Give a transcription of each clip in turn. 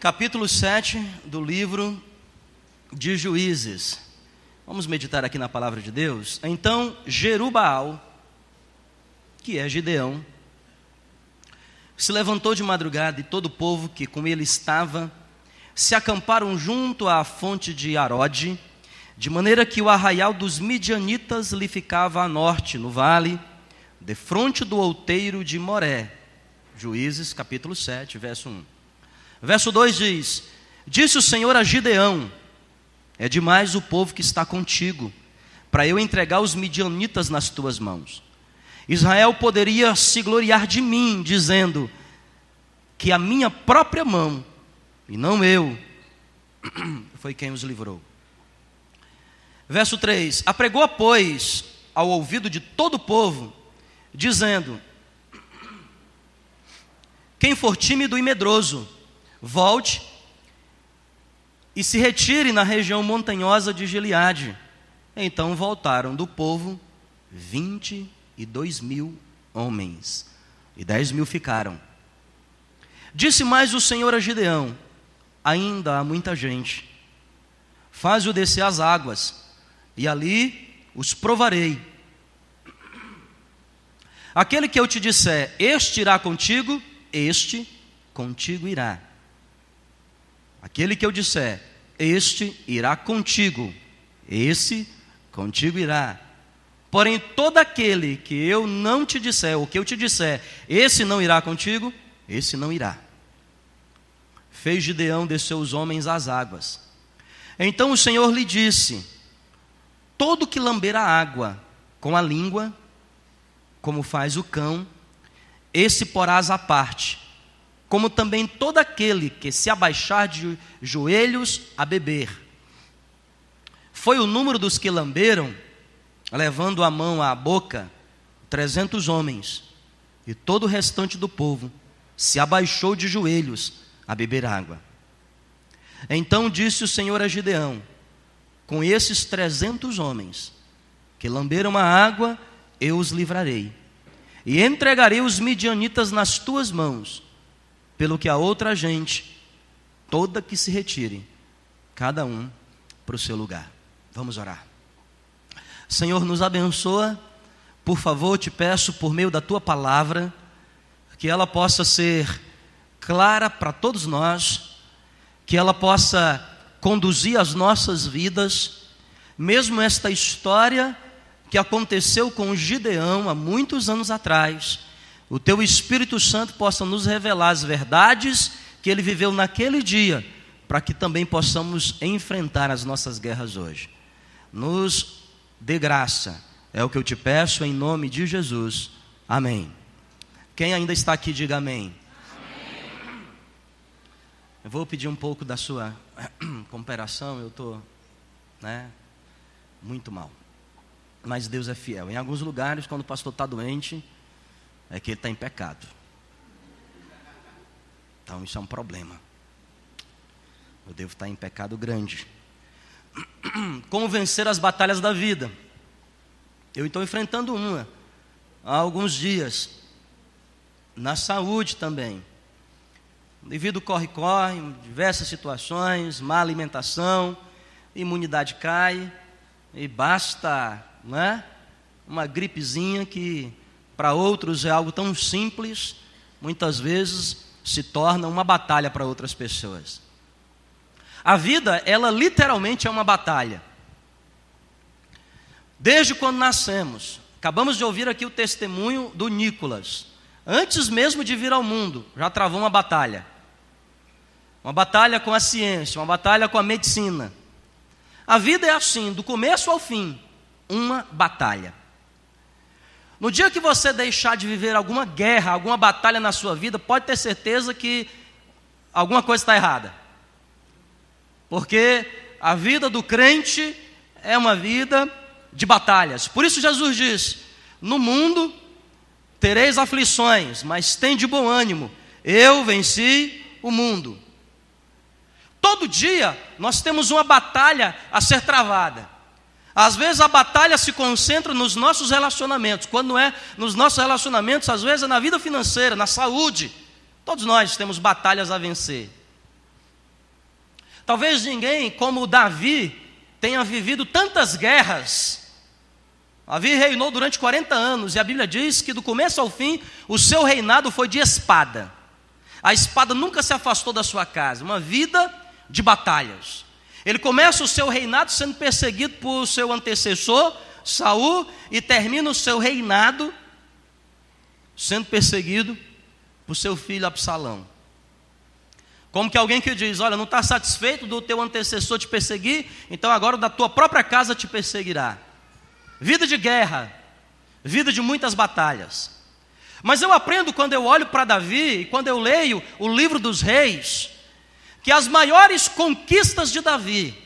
Capítulo 7 do livro de Juízes. Vamos meditar aqui na palavra de Deus. Então, Jerubaal, que é Gideão, se levantou de madrugada e todo o povo que com ele estava se acamparam junto à fonte de Arode, de maneira que o arraial dos midianitas lhe ficava a norte, no vale, defronte do outeiro de Moré. Juízes, capítulo 7, verso 1. Verso 2 diz: Disse o Senhor a Gideão: É demais o povo que está contigo, para eu entregar os midianitas nas tuas mãos. Israel poderia se gloriar de mim, dizendo que a minha própria mão, e não eu, foi quem os livrou. Verso 3: Apregou, pois, ao ouvido de todo o povo, dizendo: Quem for tímido e medroso, volte e se retire na região montanhosa de Gileade. Então voltaram do povo vinte e dois mil homens, e dez mil ficaram. Disse mais o Senhor a Gideão: Ainda há muita gente, faz-o descer as águas, e ali os provarei. Aquele que eu te disser, este irá contigo, este contigo irá. Aquele que eu disser, este irá contigo, esse contigo irá. Porém, todo aquele que eu não te disser, ou que eu te disser, esse não irá contigo, esse não irá. Fez Gideão descer os homens às águas. Então o Senhor lhe disse: Todo que lamber a água com a língua, como faz o cão, esse porás à parte como também todo aquele que se abaixar de joelhos a beber. Foi o número dos que lamberam, levando a mão à boca, trezentos homens, e todo o restante do povo se abaixou de joelhos a beber água. Então disse o Senhor a Gideão: Com esses trezentos homens que lamberam a água, eu os livrarei, e entregarei os midianitas nas tuas mãos pelo que a outra gente, toda que se retire, cada um para o seu lugar. Vamos orar. Senhor, nos abençoa, por favor, te peço, por meio da tua palavra, que ela possa ser clara para todos nós, que ela possa conduzir as nossas vidas, mesmo esta história que aconteceu com Gideão há muitos anos atrás o teu Espírito Santo possa nos revelar as verdades que ele viveu naquele dia, para que também possamos enfrentar as nossas guerras hoje. Nos dê graça, é o que eu te peço em nome de Jesus. Amém. Quem ainda está aqui, diga amém. amém. Eu vou pedir um pouco da sua cooperação, eu estou né, muito mal. Mas Deus é fiel. Em alguns lugares, quando o pastor está doente, é que ele está em pecado. Então isso é um problema. Eu devo estar em pecado grande. Como vencer as batalhas da vida? Eu estou enfrentando uma há alguns dias. Na saúde também. Devido corre-corre, diversas situações, má alimentação, imunidade cai, e basta né, uma gripezinha que para outros é algo tão simples, muitas vezes se torna uma batalha para outras pessoas. A vida, ela literalmente é uma batalha. Desde quando nascemos, acabamos de ouvir aqui o testemunho do Nicolas. Antes mesmo de vir ao mundo, já travou uma batalha. Uma batalha com a ciência, uma batalha com a medicina. A vida é assim, do começo ao fim, uma batalha. No dia que você deixar de viver alguma guerra, alguma batalha na sua vida, pode ter certeza que alguma coisa está errada. Porque a vida do crente é uma vida de batalhas. Por isso Jesus diz: No mundo tereis aflições, mas tem de bom ânimo. Eu venci o mundo. Todo dia nós temos uma batalha a ser travada. Às vezes a batalha se concentra nos nossos relacionamentos. Quando não é nos nossos relacionamentos, às vezes é na vida financeira, na saúde. Todos nós temos batalhas a vencer. Talvez ninguém como Davi tenha vivido tantas guerras. Davi reinou durante 40 anos e a Bíblia diz que do começo ao fim o seu reinado foi de espada. A espada nunca se afastou da sua casa, uma vida de batalhas. Ele começa o seu reinado sendo perseguido por seu antecessor, Saul, e termina o seu reinado sendo perseguido por seu filho Absalão. Como que alguém que diz: Olha, não está satisfeito do teu antecessor te perseguir, então agora da tua própria casa te perseguirá. Vida de guerra, vida de muitas batalhas. Mas eu aprendo quando eu olho para Davi, quando eu leio o livro dos reis, que as maiores conquistas de Davi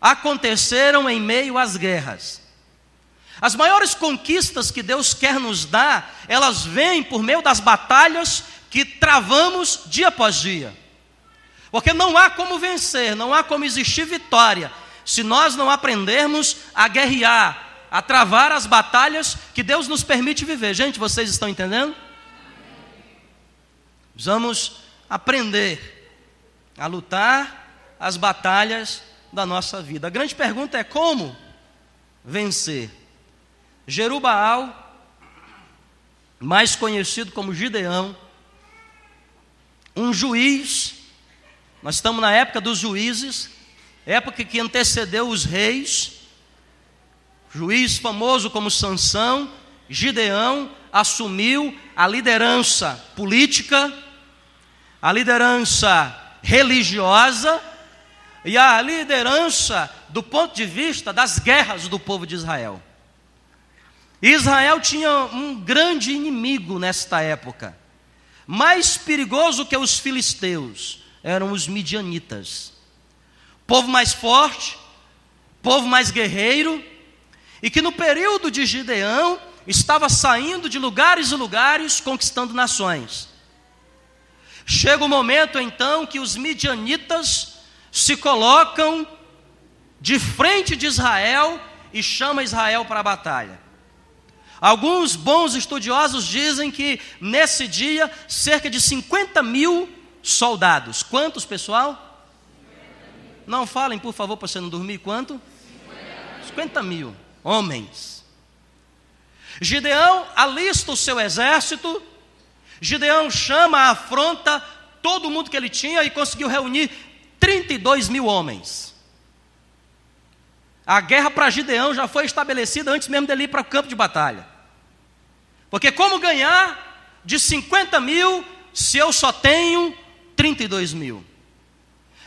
aconteceram em meio às guerras. As maiores conquistas que Deus quer nos dar, elas vêm por meio das batalhas que travamos dia após dia. Porque não há como vencer, não há como existir vitória, se nós não aprendermos a guerrear, a travar as batalhas que Deus nos permite viver. Gente, vocês estão entendendo? Precisamos aprender a lutar as batalhas da nossa vida. A grande pergunta é como vencer. Jerubaal, mais conhecido como Gideão, um juiz, nós estamos na época dos juízes, época que antecedeu os reis, juiz famoso como Sansão, Gideão assumiu a liderança política, a liderança religiosa e a liderança do ponto de vista das guerras do povo de Israel. Israel tinha um grande inimigo nesta época, mais perigoso que os filisteus, eram os midianitas. Povo mais forte, povo mais guerreiro, e que no período de Gideão estava saindo de lugares e lugares conquistando nações. Chega o momento então que os midianitas se colocam de frente de Israel e chama Israel para a batalha. Alguns bons estudiosos dizem que nesse dia cerca de 50 mil soldados. Quantos, pessoal? Não falem, por favor, para você não dormir. Quanto? 50 mil homens. Gideão alista o seu exército Gideão chama, afronta todo mundo que ele tinha e conseguiu reunir 32 mil homens. A guerra para Gideão já foi estabelecida antes mesmo dele ir para o campo de batalha. Porque como ganhar de 50 mil se eu só tenho 32 mil?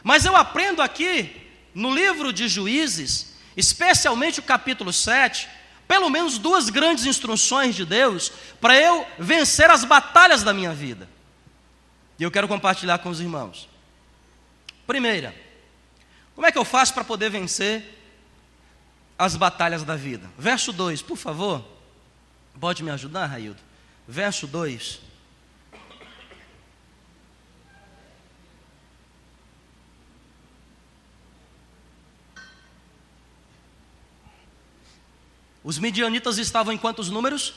Mas eu aprendo aqui, no livro de Juízes, especialmente o capítulo 7, pelo menos duas grandes instruções de Deus para eu vencer as batalhas da minha vida. E eu quero compartilhar com os irmãos. Primeira, como é que eu faço para poder vencer as batalhas da vida? Verso 2, por favor. Pode me ajudar, Raildo? Verso 2. Os midianitas estavam em quantos números?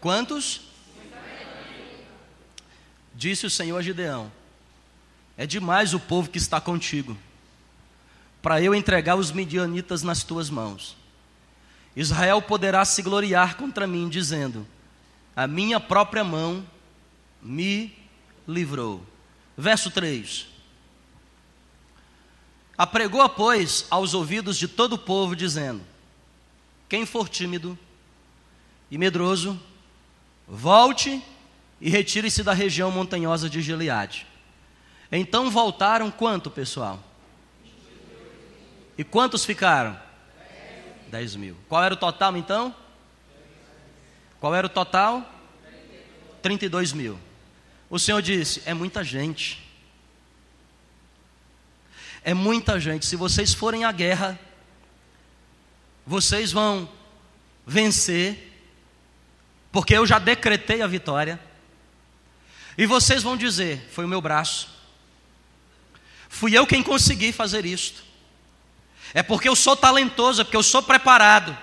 Quantos? Disse o Senhor a Gideão: É demais o povo que está contigo, para eu entregar os midianitas nas tuas mãos. Israel poderá se gloriar contra mim, dizendo: A minha própria mão me livrou. Verso 3: Apregou, pois, aos ouvidos de todo o povo, dizendo: Quem for tímido e medroso, volte e retire-se da região montanhosa de Gileade. Então voltaram quanto, pessoal? E quantos ficaram? Dez mil. Qual era o total então? Qual era o total? 32 mil. O Senhor disse: é muita gente. É muita gente. Se vocês forem à guerra, vocês vão vencer, porque eu já decretei a vitória. E vocês vão dizer: foi o meu braço. Fui eu quem consegui fazer isto. É porque eu sou talentoso, é porque eu sou preparado.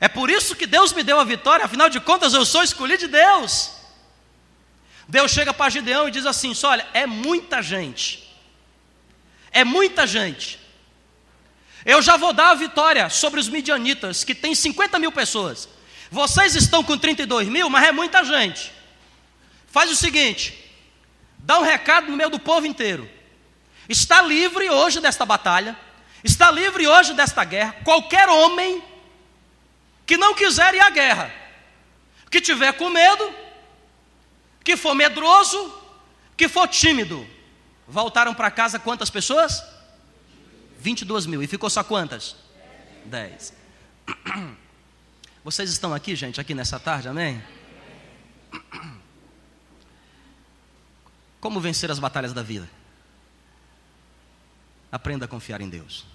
É por isso que Deus me deu a vitória, afinal de contas eu sou escolhido de Deus. Deus chega para Gideão e diz assim: olha, é muita gente, é muita gente. Eu já vou dar a vitória sobre os midianitas, que tem 50 mil pessoas. Vocês estão com 32 mil, mas é muita gente. Faz o seguinte: dá um recado no meio do povo inteiro. Está livre hoje desta batalha, está livre hoje desta guerra, qualquer homem que não quiser ir à guerra, que tiver com medo, que for medroso, que for tímido. Voltaram para casa quantas pessoas? 22 mil. E ficou só quantas? 10. Vocês estão aqui, gente, aqui nessa tarde, amém? Como vencer as batalhas da vida? Aprenda a confiar em Deus.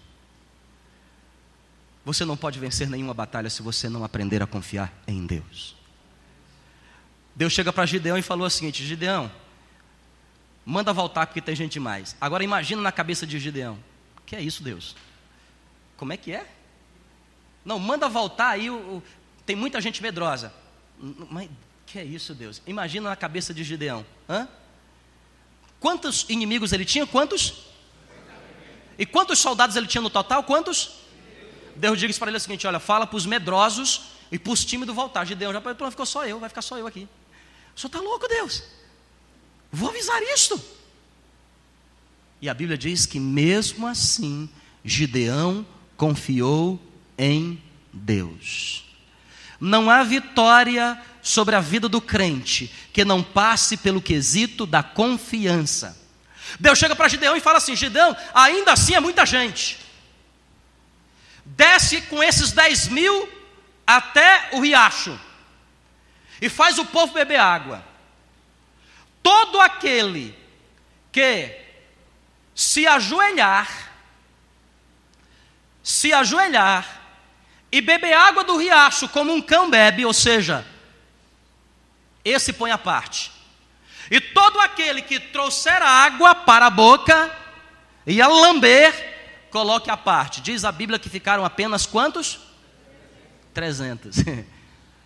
Você não pode vencer nenhuma batalha se você não aprender a confiar em Deus. Deus chega para Gideão e falou o seguinte: Gideão, manda voltar porque tem gente mais. Agora imagina na cabeça de Gideão: que é isso, Deus? Como é que é? Não, manda voltar aí, o, o, tem muita gente medrosa. Mas que é isso, Deus? Imagina na cabeça de Gideão: Hã? quantos inimigos ele tinha? Quantos? E quantos soldados ele tinha no total? Quantos? Deus diz para ele o seguinte: olha, fala para os medrosos e para os tímidos voltar. Gideão já falou, ficou só eu, vai ficar só eu aqui. O senhor está louco, Deus? Vou avisar isto. E a Bíblia diz que mesmo assim, Gideão confiou em Deus. Não há vitória sobre a vida do crente que não passe pelo quesito da confiança. Deus chega para Gideão e fala assim: Gideão, ainda assim é muita gente desce com esses 10 mil até o riacho e faz o povo beber água. Todo aquele que se ajoelhar, se ajoelhar e beber água do riacho como um cão bebe, ou seja, esse põe a parte. E todo aquele que trouxer água para a boca e a lamber, coloque à parte. Diz a Bíblia que ficaram apenas quantos? 300.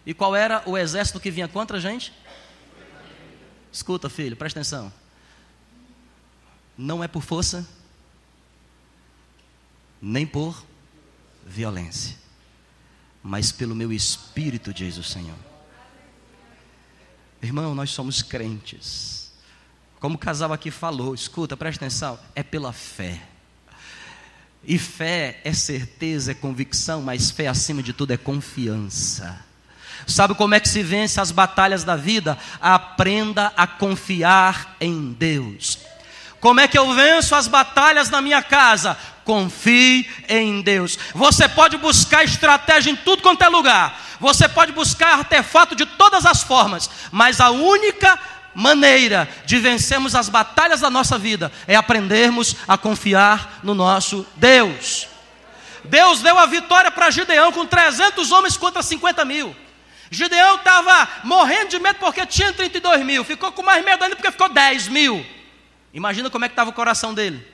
E qual era o exército que vinha contra a gente? Escuta, filho, presta atenção. Não é por força, nem por violência, mas pelo meu espírito, diz o Senhor. Irmão, nós somos crentes. Como o casal aqui falou, escuta, presta atenção, é pela fé. E fé é certeza, é convicção, mas fé acima de tudo é confiança. Sabe como é que se vence as batalhas da vida? Aprenda a confiar em Deus. Como é que eu venço as batalhas na minha casa? Confie em Deus. Você pode buscar estratégia em tudo quanto é lugar. Você pode buscar artefato de todas as formas, mas a única maneira de vencermos as batalhas da nossa vida é aprendermos a confiar no nosso Deus. Deus deu a vitória para Gideão com 300 homens contra 50 mil. Gideão estava morrendo de medo porque tinha 32 mil, ficou com mais medo ainda porque ficou 10 mil. Imagina como é que estava o coração dele,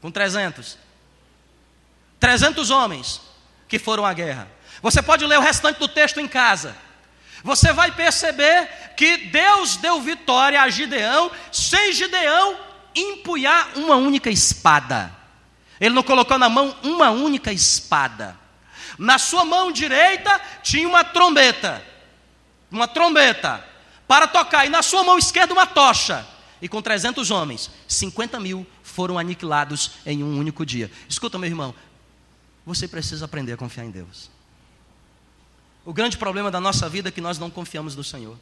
com 300. 300 homens que foram à guerra. Você pode ler o restante do texto em casa. Você vai perceber que Deus deu vitória a Gideão, sem Gideão empunhar uma única espada. Ele não colocou na mão uma única espada. Na sua mão direita tinha uma trombeta, uma trombeta para tocar, e na sua mão esquerda uma tocha. E com 300 homens, 50 mil foram aniquilados em um único dia. Escuta, meu irmão, você precisa aprender a confiar em Deus. O grande problema da nossa vida é que nós não confiamos no Senhor.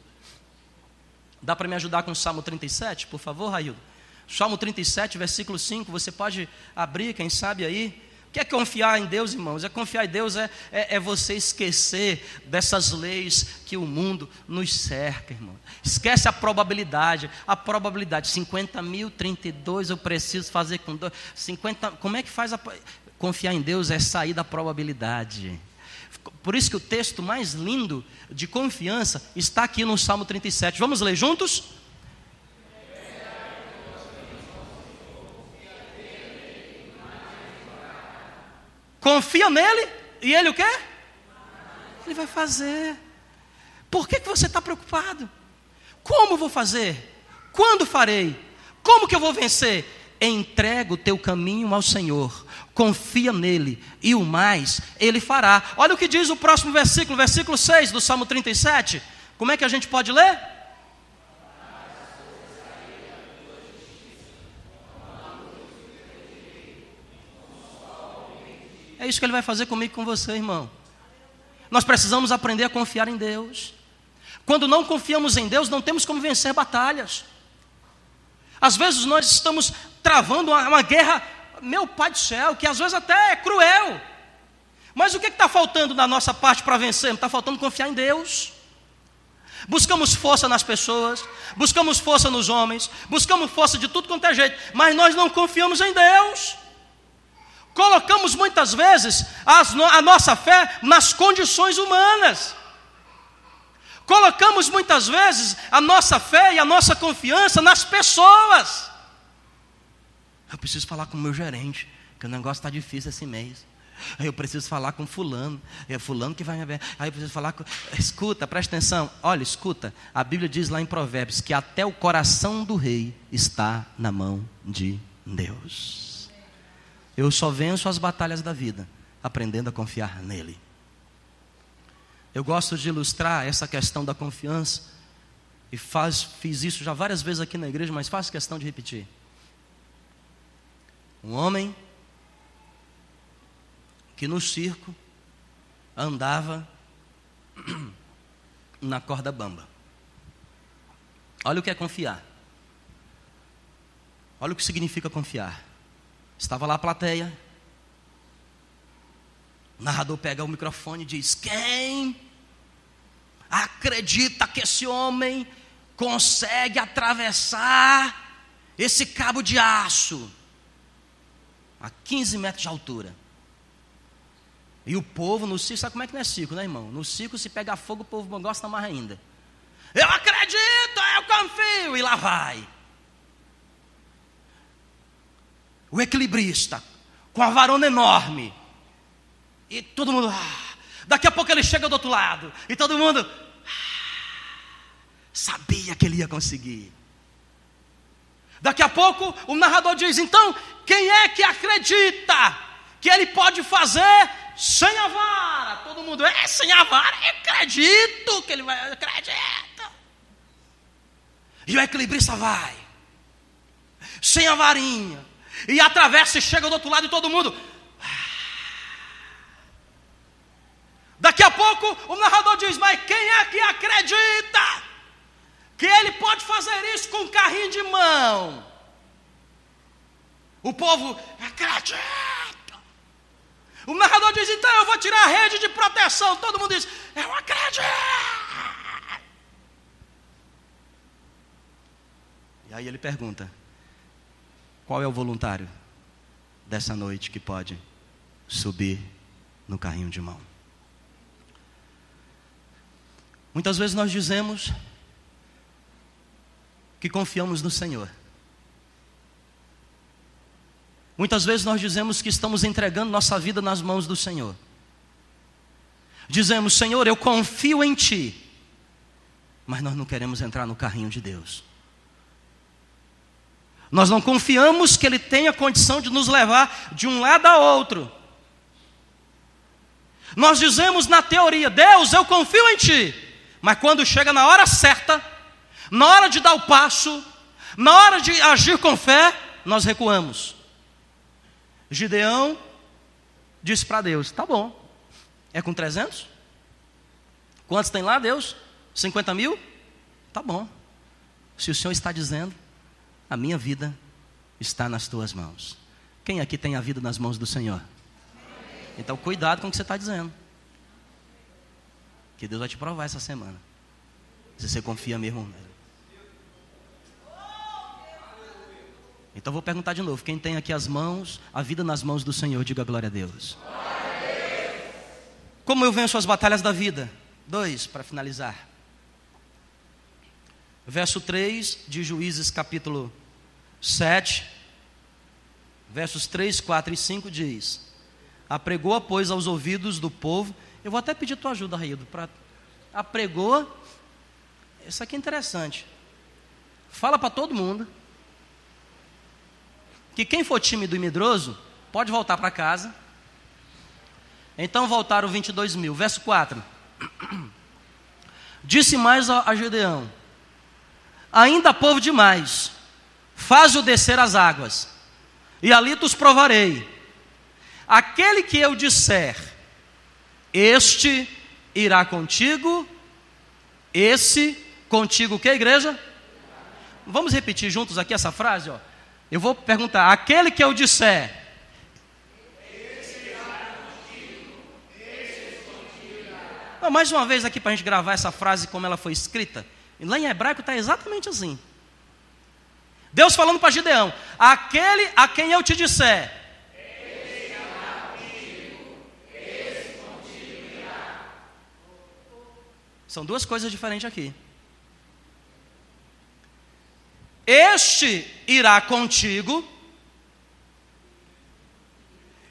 Dá para me ajudar com o Salmo 37, por favor, Raildo? Salmo 37, versículo 5, você pode abrir, quem sabe aí. Que é confiar em Deus, irmãos? É confiar em Deus, é, é, é, você esquecer dessas leis que o mundo nos cerca, irmão. Esquece a probabilidade. A probabilidade, 50 mil, 32, eu preciso fazer com dois. 50, como é que faz a. Confiar em Deus é sair da probabilidade. Por isso que o texto mais lindo de confiança está aqui no Salmo 37. Vamos ler juntos? Confia nele e ele o quê? Ele vai fazer. Por que, que você está preocupado? Como vou fazer? Quando farei? Como que eu vou vencer? Entrega o teu caminho ao Senhor, confia nele, e o mais ele fará. Olha o que diz o próximo versículo, versículo 6 do Salmo 37. Como é que a gente pode ler? É isso que ele vai fazer comigo e com você, irmão. Nós precisamos aprender a confiar em Deus. Quando não confiamos em Deus, não temos como vencer batalhas. Às vezes nós estamos travando uma, uma guerra, meu Pai do céu, que às vezes até é cruel. Mas o que está faltando da nossa parte para vencer? Está faltando confiar em Deus. Buscamos força nas pessoas, buscamos força nos homens, buscamos força de tudo quanto é jeito, mas nós não confiamos em Deus. Colocamos muitas vezes as, a nossa fé nas condições humanas. Colocamos muitas vezes a nossa fé e a nossa confiança nas pessoas. Eu preciso falar com o meu gerente, que o negócio está difícil esse mês. Eu preciso falar com fulano, é fulano que vai me ver. Aí eu preciso falar com. Escuta, presta atenção. Olha, escuta. A Bíblia diz lá em Provérbios que até o coração do rei está na mão de Deus. Eu só venço as batalhas da vida aprendendo a confiar nele. Eu gosto de ilustrar essa questão da confiança e faz, fiz isso já várias vezes aqui na igreja, mas faço questão de repetir. Um homem que no circo andava na corda bamba. Olha o que é confiar. Olha o que significa confiar. Estava lá a plateia. O narrador pega o microfone e diz: Quem acredita que esse homem consegue atravessar esse cabo de aço a 15 metros de altura? E o povo no circo, sabe como é que não é circo, né, irmão? No circo, se pegar fogo, o povo gosta mais ainda. Eu acredito, eu confio, e lá vai. O equilibrista, com a varona enorme. E todo mundo. Ah, daqui a pouco ele chega do outro lado. E todo mundo. Ah, sabia que ele ia conseguir. Daqui a pouco o narrador diz: então, quem é que acredita que ele pode fazer sem a vara. Todo mundo, é, sem a vara, eu acredito que ele vai, acredita. E o equilibrista vai, sem a varinha, e atravessa e chega do outro lado e todo mundo. Daqui a pouco o narrador diz: Mas quem é que acredita que ele pode fazer isso com um carrinho de mão? O povo acredita. O narrador diz: então eu vou tirar a rede de proteção. Todo mundo diz: eu acredito. E aí ele pergunta: qual é o voluntário dessa noite que pode subir no carrinho de mão? Muitas vezes nós dizemos que confiamos no Senhor. Muitas vezes nós dizemos que estamos entregando nossa vida nas mãos do Senhor. Dizemos, Senhor, eu confio em Ti, mas nós não queremos entrar no carrinho de Deus. Nós não confiamos que Ele tenha condição de nos levar de um lado a outro. Nós dizemos na teoria, Deus, eu confio em Ti, mas quando chega na hora certa, na hora de dar o passo, na hora de agir com fé, nós recuamos. Gideão disse para Deus: Tá bom, é com 300? Quantos tem lá, Deus? 50 mil? Tá bom. Se o Senhor está dizendo, a minha vida está nas tuas mãos. Quem aqui tem a vida nas mãos do Senhor? Então, cuidado com o que você está dizendo. Que Deus vai te provar essa semana. Se você confia mesmo nele. Então vou perguntar de novo: quem tem aqui as mãos, a vida nas mãos do Senhor, diga glória a Deus. Como eu venço as batalhas da vida? Dois, para finalizar. Verso 3 de Juízes, capítulo 7, versos 3, 4 e 5 diz: Apregou, pois, aos ouvidos do povo. Eu vou até pedir tua ajuda, Raído, para apregou. Isso aqui é interessante. fala para todo mundo que quem for tímido e medroso pode voltar para casa. Então voltaram 22 mil. Verso 4. Disse mais a, a Gedeão: Ainda povo demais, faz-o descer as águas, e ali os provarei. Aquele que eu disser, este irá contigo, esse contigo, que igreja? Vamos repetir juntos aqui essa frase, ó. Eu vou perguntar: aquele que eu disser, Não, mais uma vez aqui para a gente gravar essa frase como ela foi escrita. Lá em hebraico está exatamente assim. Deus falando para Gideão: aquele a quem eu te disser. São duas coisas diferentes aqui. Este irá contigo,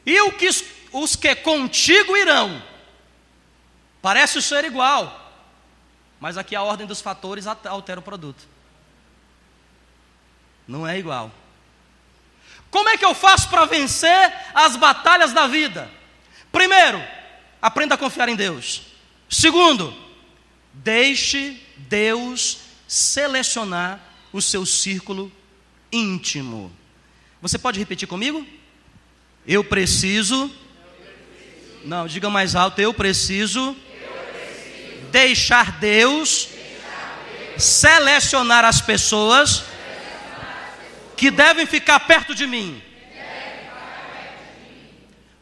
e o que, os que contigo irão. Parece ser igual, mas aqui a ordem dos fatores altera o produto. Não é igual. Como é que eu faço para vencer as batalhas da vida? Primeiro, aprenda a confiar em Deus. Segundo, deixe Deus selecionar o seu círculo íntimo. Você pode repetir comigo? Eu preciso. Não, diga mais alto. Eu preciso. Deixar Deus selecionar as pessoas que devem ficar perto de mim.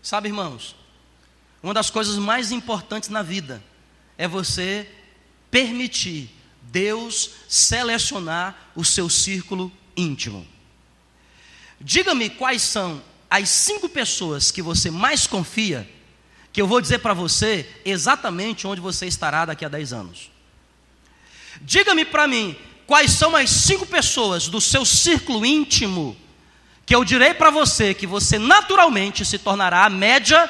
Sabe, irmãos, uma das coisas mais importantes na vida é você permitir Deus selecionar o seu círculo íntimo. Diga-me quais são as cinco pessoas que você mais confia, que eu vou dizer para você exatamente onde você estará daqui a dez anos. Diga-me para mim quais são as cinco pessoas do seu círculo íntimo, que eu direi para você que você naturalmente se tornará a média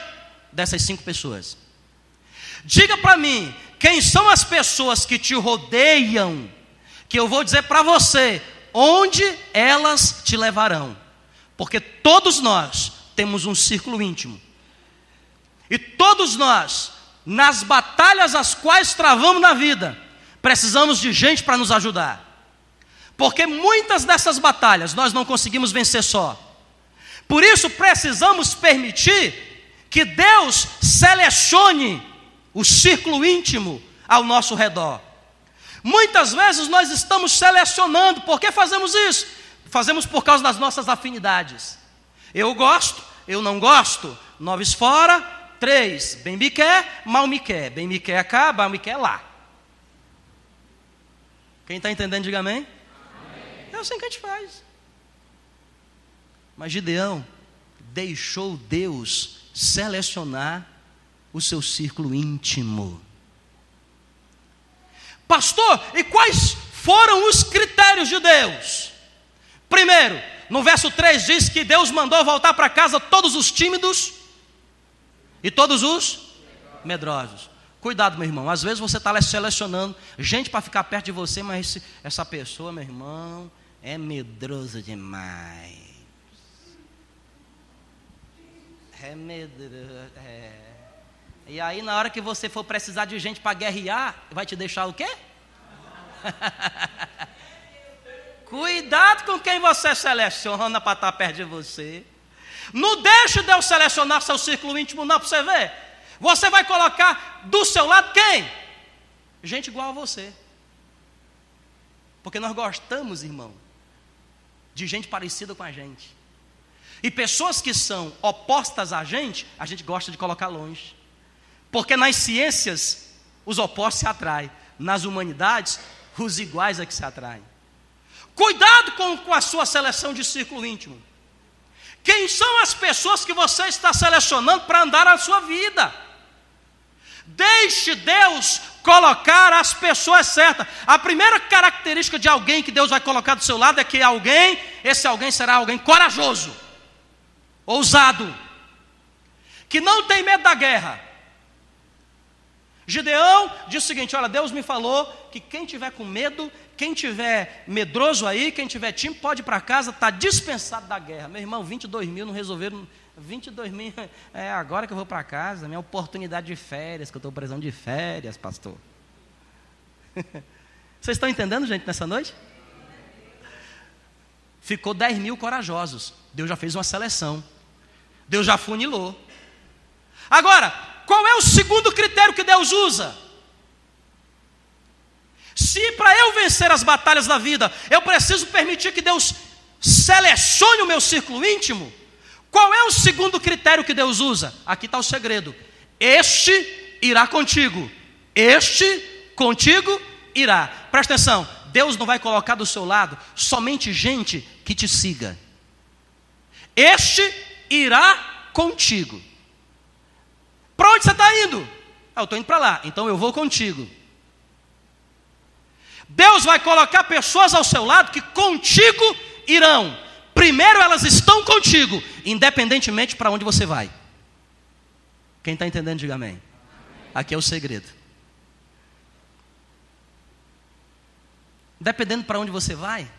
dessas cinco pessoas. Diga para mim quem são as pessoas que te rodeiam, que eu vou dizer para você onde elas te levarão. Porque todos nós temos um círculo íntimo. E todos nós, nas batalhas as quais travamos na vida, precisamos de gente para nos ajudar. Porque muitas dessas batalhas nós não conseguimos vencer só. Por isso precisamos permitir que Deus selecione o círculo íntimo ao nosso redor. Muitas vezes nós estamos selecionando, por que fazemos isso? Fazemos por causa das nossas afinidades. Eu gosto, eu não gosto, noves fora, três, bem me quer, mal me quer, bem me quer cá, mal me quer lá. Quem está entendendo, diga amém. amém. É assim que a gente faz. Mas Gideão deixou Deus selecionar o seu círculo íntimo. Pastor, e quais foram os critérios de Deus? Primeiro, no verso 3 diz que Deus mandou voltar para casa todos os tímidos e todos os medrosos. Cuidado, meu irmão. Às vezes você está selecionando gente para ficar perto de você, mas essa pessoa, meu irmão, é medrosa demais. É medrosa. É. E aí, na hora que você for precisar de gente para guerrear, vai te deixar o quê? Cuidado com quem você seleciona para estar perto de você. Não deixe Deus selecionar seu círculo íntimo, não, para você ver. Você vai colocar do seu lado quem? Gente igual a você. Porque nós gostamos, irmão, de gente parecida com a gente. E pessoas que são opostas a gente, a gente gosta de colocar longe. Porque nas ciências, os opostos se atraem. Nas humanidades, os iguais é que se atraem. Cuidado com, com a sua seleção de círculo íntimo. Quem são as pessoas que você está selecionando para andar na sua vida? Deixe Deus colocar as pessoas certas. A primeira característica de alguém que Deus vai colocar do seu lado é que alguém, esse alguém será alguém corajoso, ousado, que não tem medo da guerra, Gideão diz o seguinte: Olha, Deus me falou que quem tiver com medo, quem tiver medroso aí, quem tiver time, pode ir para casa, está dispensado da guerra. Meu irmão, 22 mil não resolveram. 22 mil, é agora que eu vou para casa, minha oportunidade de férias, que eu estou precisando de férias, pastor. Vocês estão entendendo, gente, nessa noite? Ficou 10 mil corajosos. Deus já fez uma seleção. Deus já funilou. Agora, qual é o segundo critério que Deus usa? Se para eu vencer as batalhas da vida, eu preciso permitir que Deus selecione o meu círculo íntimo, qual é o segundo critério que Deus usa? Aqui está o segredo: este irá contigo, este contigo irá. Presta atenção: Deus não vai colocar do seu lado somente gente que te siga, este irá contigo. Para onde você está indo? Ah, eu estou indo para lá, então eu vou contigo. Deus vai colocar pessoas ao seu lado que contigo irão. Primeiro elas estão contigo, independentemente para onde você vai. Quem está entendendo, diga amém. Aqui é o segredo. Dependendo para onde você vai,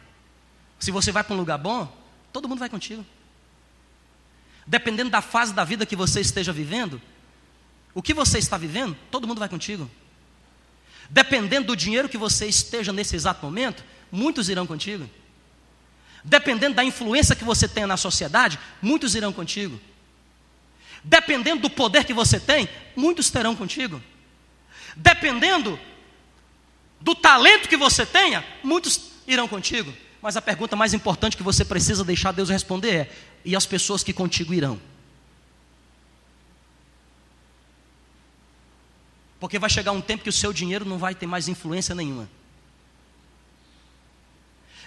se você vai para um lugar bom, todo mundo vai contigo. Dependendo da fase da vida que você esteja vivendo, o que você está vivendo, todo mundo vai contigo. Dependendo do dinheiro que você esteja nesse exato momento, muitos irão contigo. Dependendo da influência que você tenha na sociedade, muitos irão contigo. Dependendo do poder que você tem, muitos terão contigo. Dependendo do talento que você tenha, muitos irão contigo. Mas a pergunta mais importante que você precisa deixar Deus responder é: e as pessoas que contigo irão? Porque vai chegar um tempo que o seu dinheiro não vai ter mais influência nenhuma.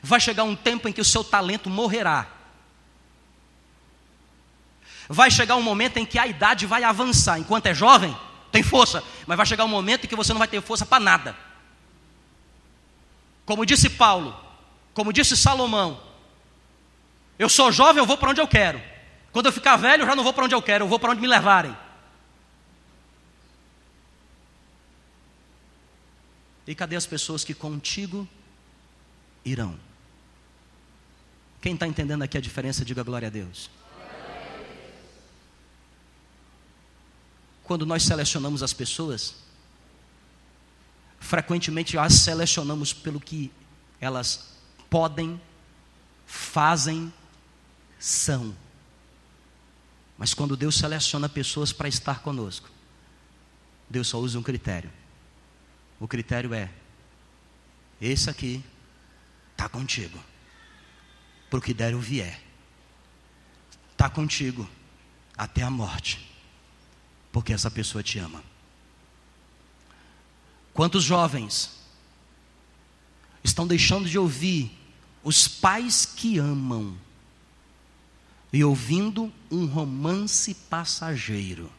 Vai chegar um tempo em que o seu talento morrerá. Vai chegar um momento em que a idade vai avançar. Enquanto é jovem, tem força, mas vai chegar um momento em que você não vai ter força para nada. Como disse Paulo, como disse Salomão, eu sou jovem, eu vou para onde eu quero. Quando eu ficar velho, eu já não vou para onde eu quero, eu vou para onde me levarem. E cadê as pessoas que contigo irão? Quem está entendendo aqui a diferença, diga glória a Deus. Quando nós selecionamos as pessoas, frequentemente as selecionamos pelo que elas podem, fazem, são. Mas quando Deus seleciona pessoas para estar conosco, Deus só usa um critério: o critério é: esse aqui está contigo, para o que der ou vier, está contigo até a morte, porque essa pessoa te ama. Quantos jovens estão deixando de ouvir os pais que amam e ouvindo um romance passageiro?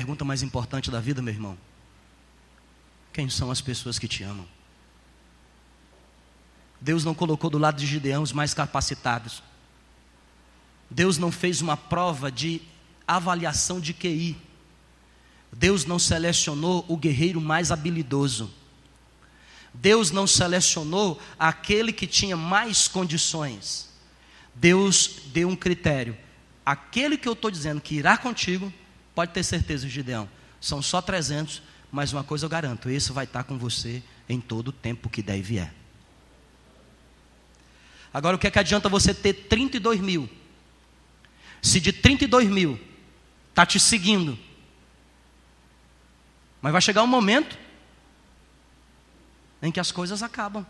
Pergunta mais importante da vida, meu irmão: quem são as pessoas que te amam? Deus não colocou do lado de Gideão os mais capacitados. Deus não fez uma prova de avaliação de QI. Deus não selecionou o guerreiro mais habilidoso. Deus não selecionou aquele que tinha mais condições. Deus deu um critério. Aquele que eu estou dizendo que irá contigo, Pode ter certeza, Gideão. São só 300, mas uma coisa eu garanto: esse vai estar com você em todo o tempo que der e vier. Agora, o que é que adianta você ter 32 mil? Se de 32 mil está te seguindo, mas vai chegar um momento em que as coisas acabam.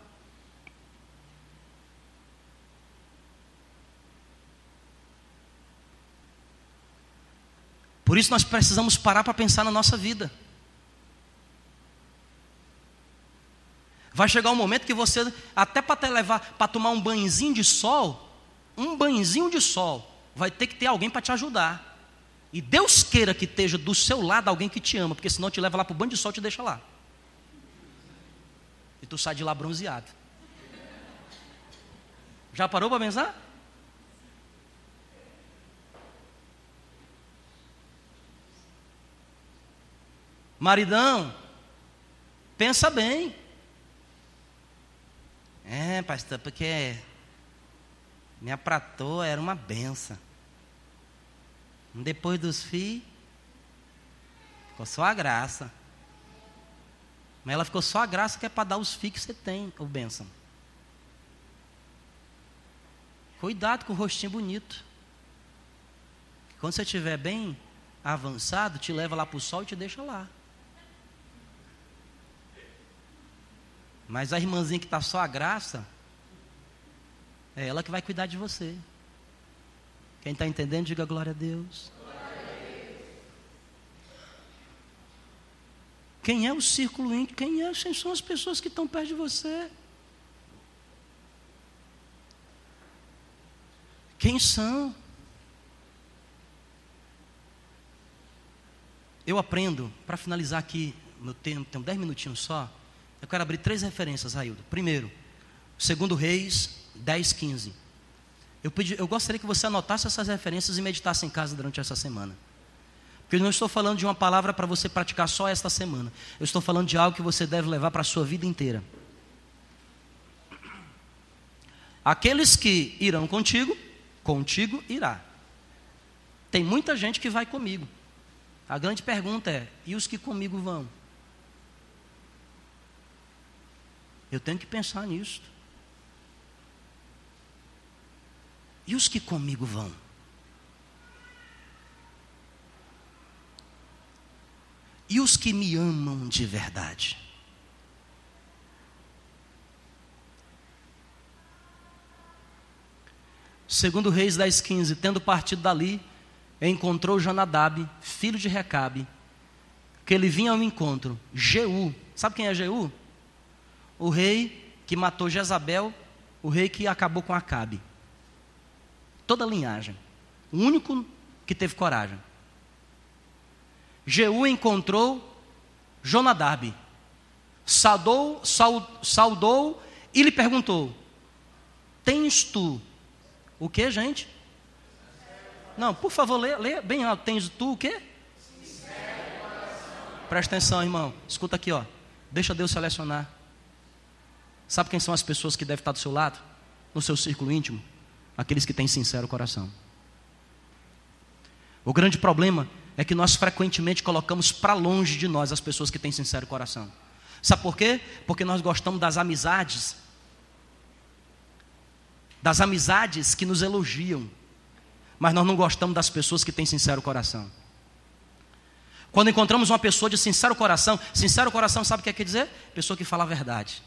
Por isso nós precisamos parar para pensar na nossa vida. Vai chegar um momento que você, até para levar, para tomar um banhozinho de sol, um banhozinho de sol, vai ter que ter alguém para te ajudar. E Deus queira que esteja do seu lado alguém que te ama, porque senão te leva lá para o banho de sol e te deixa lá. E tu sai de lá bronzeado. Já parou para pensar? Maridão, pensa bem. É, pastor, porque minha pratou era uma benção. Depois dos filhos, ficou só a graça. Mas ela ficou só a graça que é para dar os filhos que você tem, o bênção. Cuidado com o rostinho bonito. Quando você estiver bem avançado, te leva lá para o sol e te deixa lá. Mas a irmãzinha que está só a graça, é ela que vai cuidar de você. Quem está entendendo, diga glória a Deus. Quem é o círculo íntimo? Quem é? Quem são as pessoas que estão perto de você? Quem são? Eu aprendo, para finalizar aqui meu tempo, tenho dez minutinhos só. Eu quero abrir três referências, Raildo. Primeiro, segundo Reis 10, 15. Eu, pedi, eu gostaria que você anotasse essas referências e meditasse em casa durante essa semana. Porque eu não estou falando de uma palavra para você praticar só esta semana. Eu estou falando de algo que você deve levar para a sua vida inteira. Aqueles que irão contigo, contigo irá. Tem muita gente que vai comigo. A grande pergunta é: e os que comigo vão? Eu tenho que pensar nisso. E os que comigo vão? E os que me amam de verdade? Segundo Reis 10,15, tendo partido dali, encontrou Jonadab, filho de Recabe, que ele vinha ao encontro, Jeú. Sabe quem é Jeú? O rei que matou Jezabel, o rei que acabou com Acabe toda a linhagem. O único que teve coragem. Jeú encontrou Jonadab, saudou, saudou e lhe perguntou: Tens tu o que, gente? Não, por favor, lê, lê bem alto. Tens tu o que? Presta atenção, irmão. Escuta aqui, ó. Deixa Deus selecionar. Sabe quem são as pessoas que devem estar do seu lado? No seu círculo íntimo? aqueles que têm sincero coração. O grande problema é que nós frequentemente colocamos para longe de nós as pessoas que têm sincero coração. Sabe por quê? Porque nós gostamos das amizades, das amizades que nos elogiam, mas nós não gostamos das pessoas que têm sincero coração. Quando encontramos uma pessoa de sincero coração, sincero coração sabe o que é quer dizer? Pessoa que fala a verdade.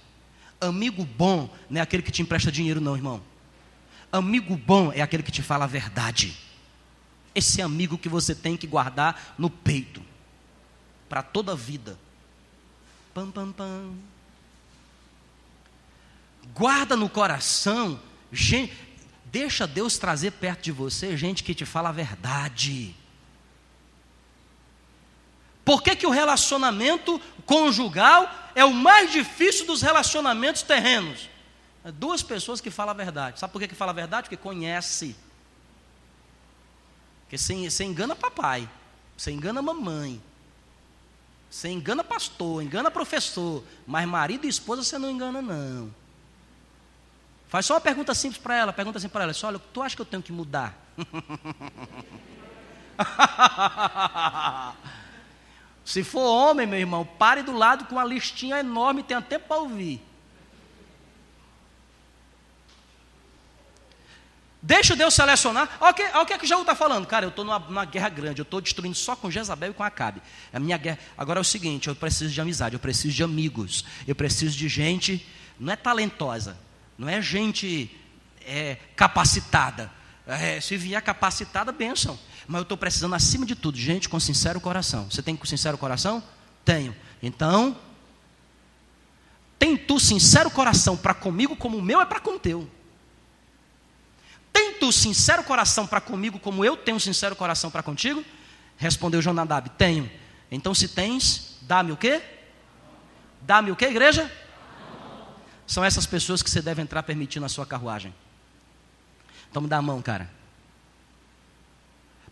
Amigo bom não é aquele que te empresta dinheiro, não, irmão. Amigo bom é aquele que te fala a verdade. Esse amigo que você tem que guardar no peito para toda a vida. Pam, pam, pam. Guarda no coração, gente, deixa Deus trazer perto de você gente que te fala a verdade. Por que, que o relacionamento conjugal é o mais difícil dos relacionamentos terrenos? É duas pessoas que falam a verdade. Sabe por que, que fala a verdade? Porque conhece. Porque você, você engana papai, você engana mamãe, você engana pastor, engana professor, mas marido e esposa você não engana, não. Faz só uma pergunta simples para ela, pergunta assim para ela, olha, tu acha que eu tenho que mudar? Se for homem, meu irmão, pare do lado com uma listinha enorme, tenha tempo para ouvir. Deixa Deus selecionar. Olha o que, olha o que, é que Jaú está falando. Cara, eu estou numa, numa, guerra grande. Eu estou destruindo só com Jezabel e com Acabe. A minha guerra. Agora é o seguinte: eu preciso de amizade, eu preciso de amigos. Eu preciso de gente. Não é talentosa. Não é gente é, capacitada. É, se vier capacitada, benção. Mas eu estou precisando, acima de tudo, gente com sincero coração. Você tem com sincero coração? Tenho. Então, tem tu sincero coração para comigo como o meu é para com o teu. Tem tu sincero coração para comigo, como eu tenho sincero coração para contigo? Respondeu Jonadab: Tenho. Então, se tens, dá-me o quê? Dá-me o quê, igreja? São essas pessoas que você deve entrar permitindo a sua carruagem. Então, me dá a mão, cara.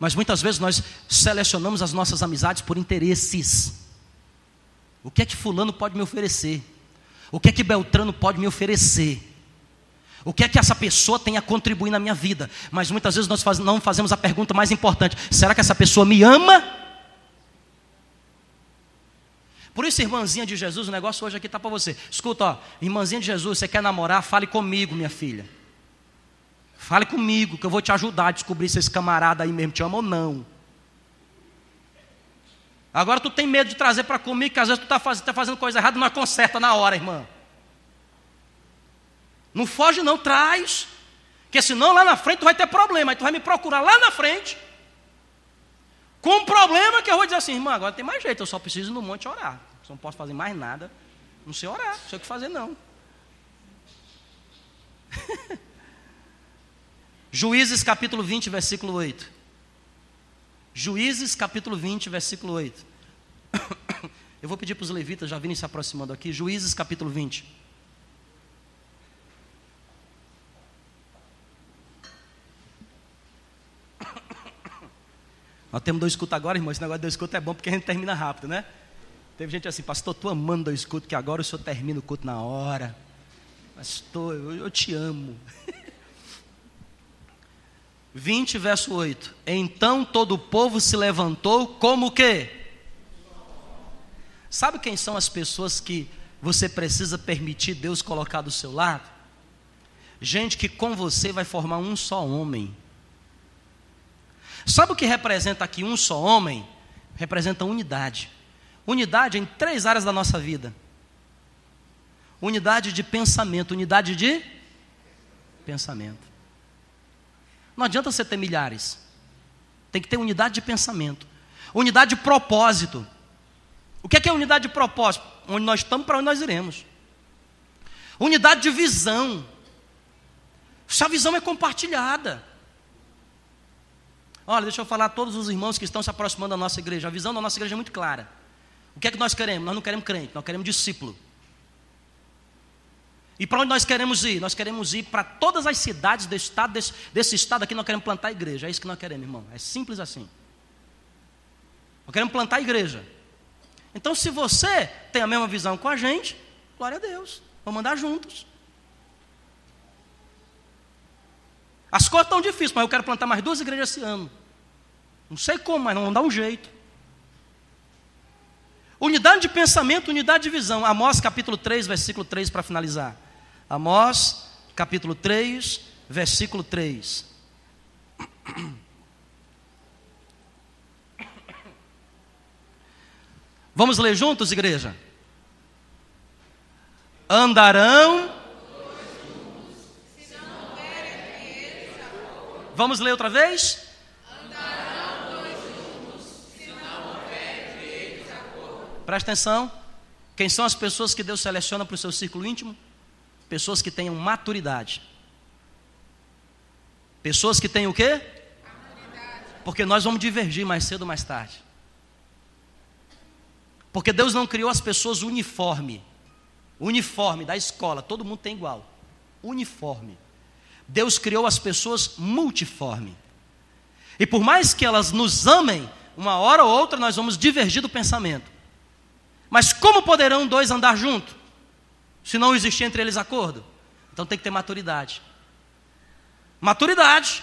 Mas muitas vezes nós selecionamos as nossas amizades por interesses. O que é que Fulano pode me oferecer? O que é que Beltrano pode me oferecer? O que é que essa pessoa tem a contribuir na minha vida? Mas muitas vezes nós não fazemos a pergunta mais importante: será que essa pessoa me ama? Por isso, irmãzinha de Jesus, o negócio hoje aqui está para você. Escuta, ó, irmãzinha de Jesus, você quer namorar? Fale comigo, minha filha. Fale comigo, que eu vou te ajudar a descobrir se esse camarada aí mesmo te ama ou não. Agora tu tem medo de trazer para comigo, que às vezes tu está faz, tá fazendo coisa errada, mas conserta na hora, irmã. Não foge não, traz. Porque senão lá na frente tu vai ter problema. Aí tu vai me procurar lá na frente. Com um problema que eu vou dizer assim, irmã, agora tem mais jeito, eu só preciso no monte orar. Eu não posso fazer mais nada. Não sei orar, não sei o que fazer não. Juízes capítulo 20, versículo 8. Juízes capítulo 20, versículo 8. Eu vou pedir para os levitas já virem se aproximando aqui. Juízes capítulo 20. Nós temos dois escutos agora, irmão. Esse negócio de dois escutos é bom porque a gente termina rápido, né? Teve gente assim, pastor, estou amando dois escutos, que agora o senhor termina o culto na hora. Pastor, eu, eu te amo. 20, verso 8. Então todo o povo se levantou como o quê? Sabe quem são as pessoas que você precisa permitir Deus colocar do seu lado? Gente que com você vai formar um só homem. Sabe o que representa aqui um só homem? Representa unidade. Unidade em três áreas da nossa vida: unidade de pensamento, unidade de pensamento. Não adianta você ter milhares. Tem que ter unidade de pensamento. Unidade de propósito. O que é, que é unidade de propósito? Onde nós estamos, para onde nós iremos. Unidade de visão. Essa visão é compartilhada. Olha, deixa eu falar a todos os irmãos que estão se aproximando da nossa igreja. A visão da nossa igreja é muito clara. O que é que nós queremos? Nós não queremos crente, nós queremos discípulo. E para onde nós queremos ir? Nós queremos ir para todas as cidades desse estado, desse, desse estado aqui, nós queremos plantar igreja. É isso que nós queremos, irmão. É simples assim. Nós queremos plantar igreja. Então, se você tem a mesma visão com a gente, glória a Deus. Vamos andar juntos. As coisas estão difíceis, mas eu quero plantar mais duas igrejas esse ano. Não sei como, mas não dar um jeito. Unidade de pensamento, unidade de visão. Amós capítulo 3, versículo 3 para finalizar. Amós capítulo 3, versículo 3. Vamos ler juntos, igreja? Andarão. Vamos ler outra vez? Presta atenção. Quem são as pessoas que Deus seleciona para o seu círculo íntimo? Pessoas que tenham maturidade. Pessoas que têm o quê? Porque nós vamos divergir mais cedo ou mais tarde. Porque Deus não criou as pessoas uniforme. Uniforme da escola, todo mundo tem igual. Uniforme. Deus criou as pessoas multiforme. E por mais que elas nos amem, uma hora ou outra nós vamos divergir do pensamento. Mas como poderão dois andar juntos? Se não existir entre eles acordo? Então tem que ter maturidade. Maturidade.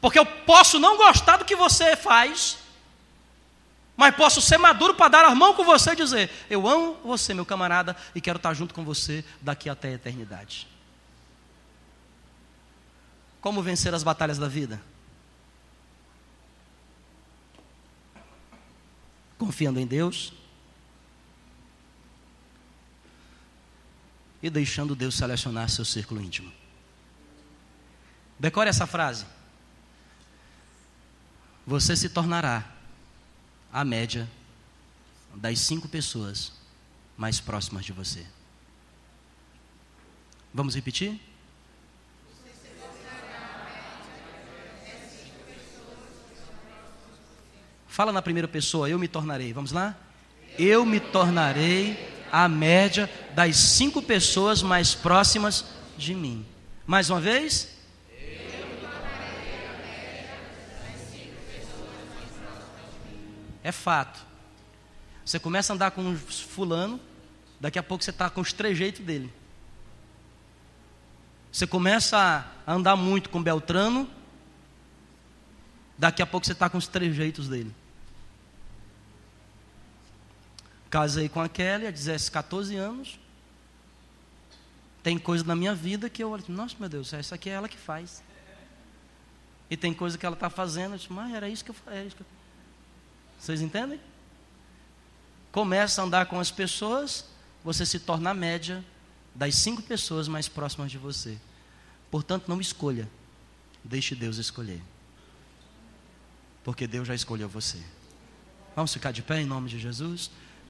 Porque eu posso não gostar do que você faz, mas posso ser maduro para dar a mão com você e dizer: Eu amo você, meu camarada, e quero estar junto com você daqui até a eternidade. Como vencer as batalhas da vida? Confiando em Deus, e deixando Deus selecionar seu círculo íntimo. Decore essa frase. Você se tornará a média das cinco pessoas mais próximas de você. Vamos repetir? Fala na primeira pessoa, eu me tornarei. Vamos lá? Eu me tornarei a média das cinco pessoas mais próximas de mim. Mais uma vez. É fato. Você começa a andar com fulano, daqui a pouco você está com os trejeitos dele. Você começa a andar muito com Beltrano, daqui a pouco você está com os trejeitos dele. Casei com a Kelly há 10, 14 anos. Tem coisa na minha vida que eu olho, nossa meu Deus, essa aqui é ela que faz. E tem coisa que ela está fazendo, eu digo, mas era isso que eu falei. Vocês entendem? Começa a andar com as pessoas, você se torna a média das cinco pessoas mais próximas de você. Portanto, não escolha, deixe Deus escolher. Porque Deus já escolheu você. Vamos ficar de pé em nome de Jesus?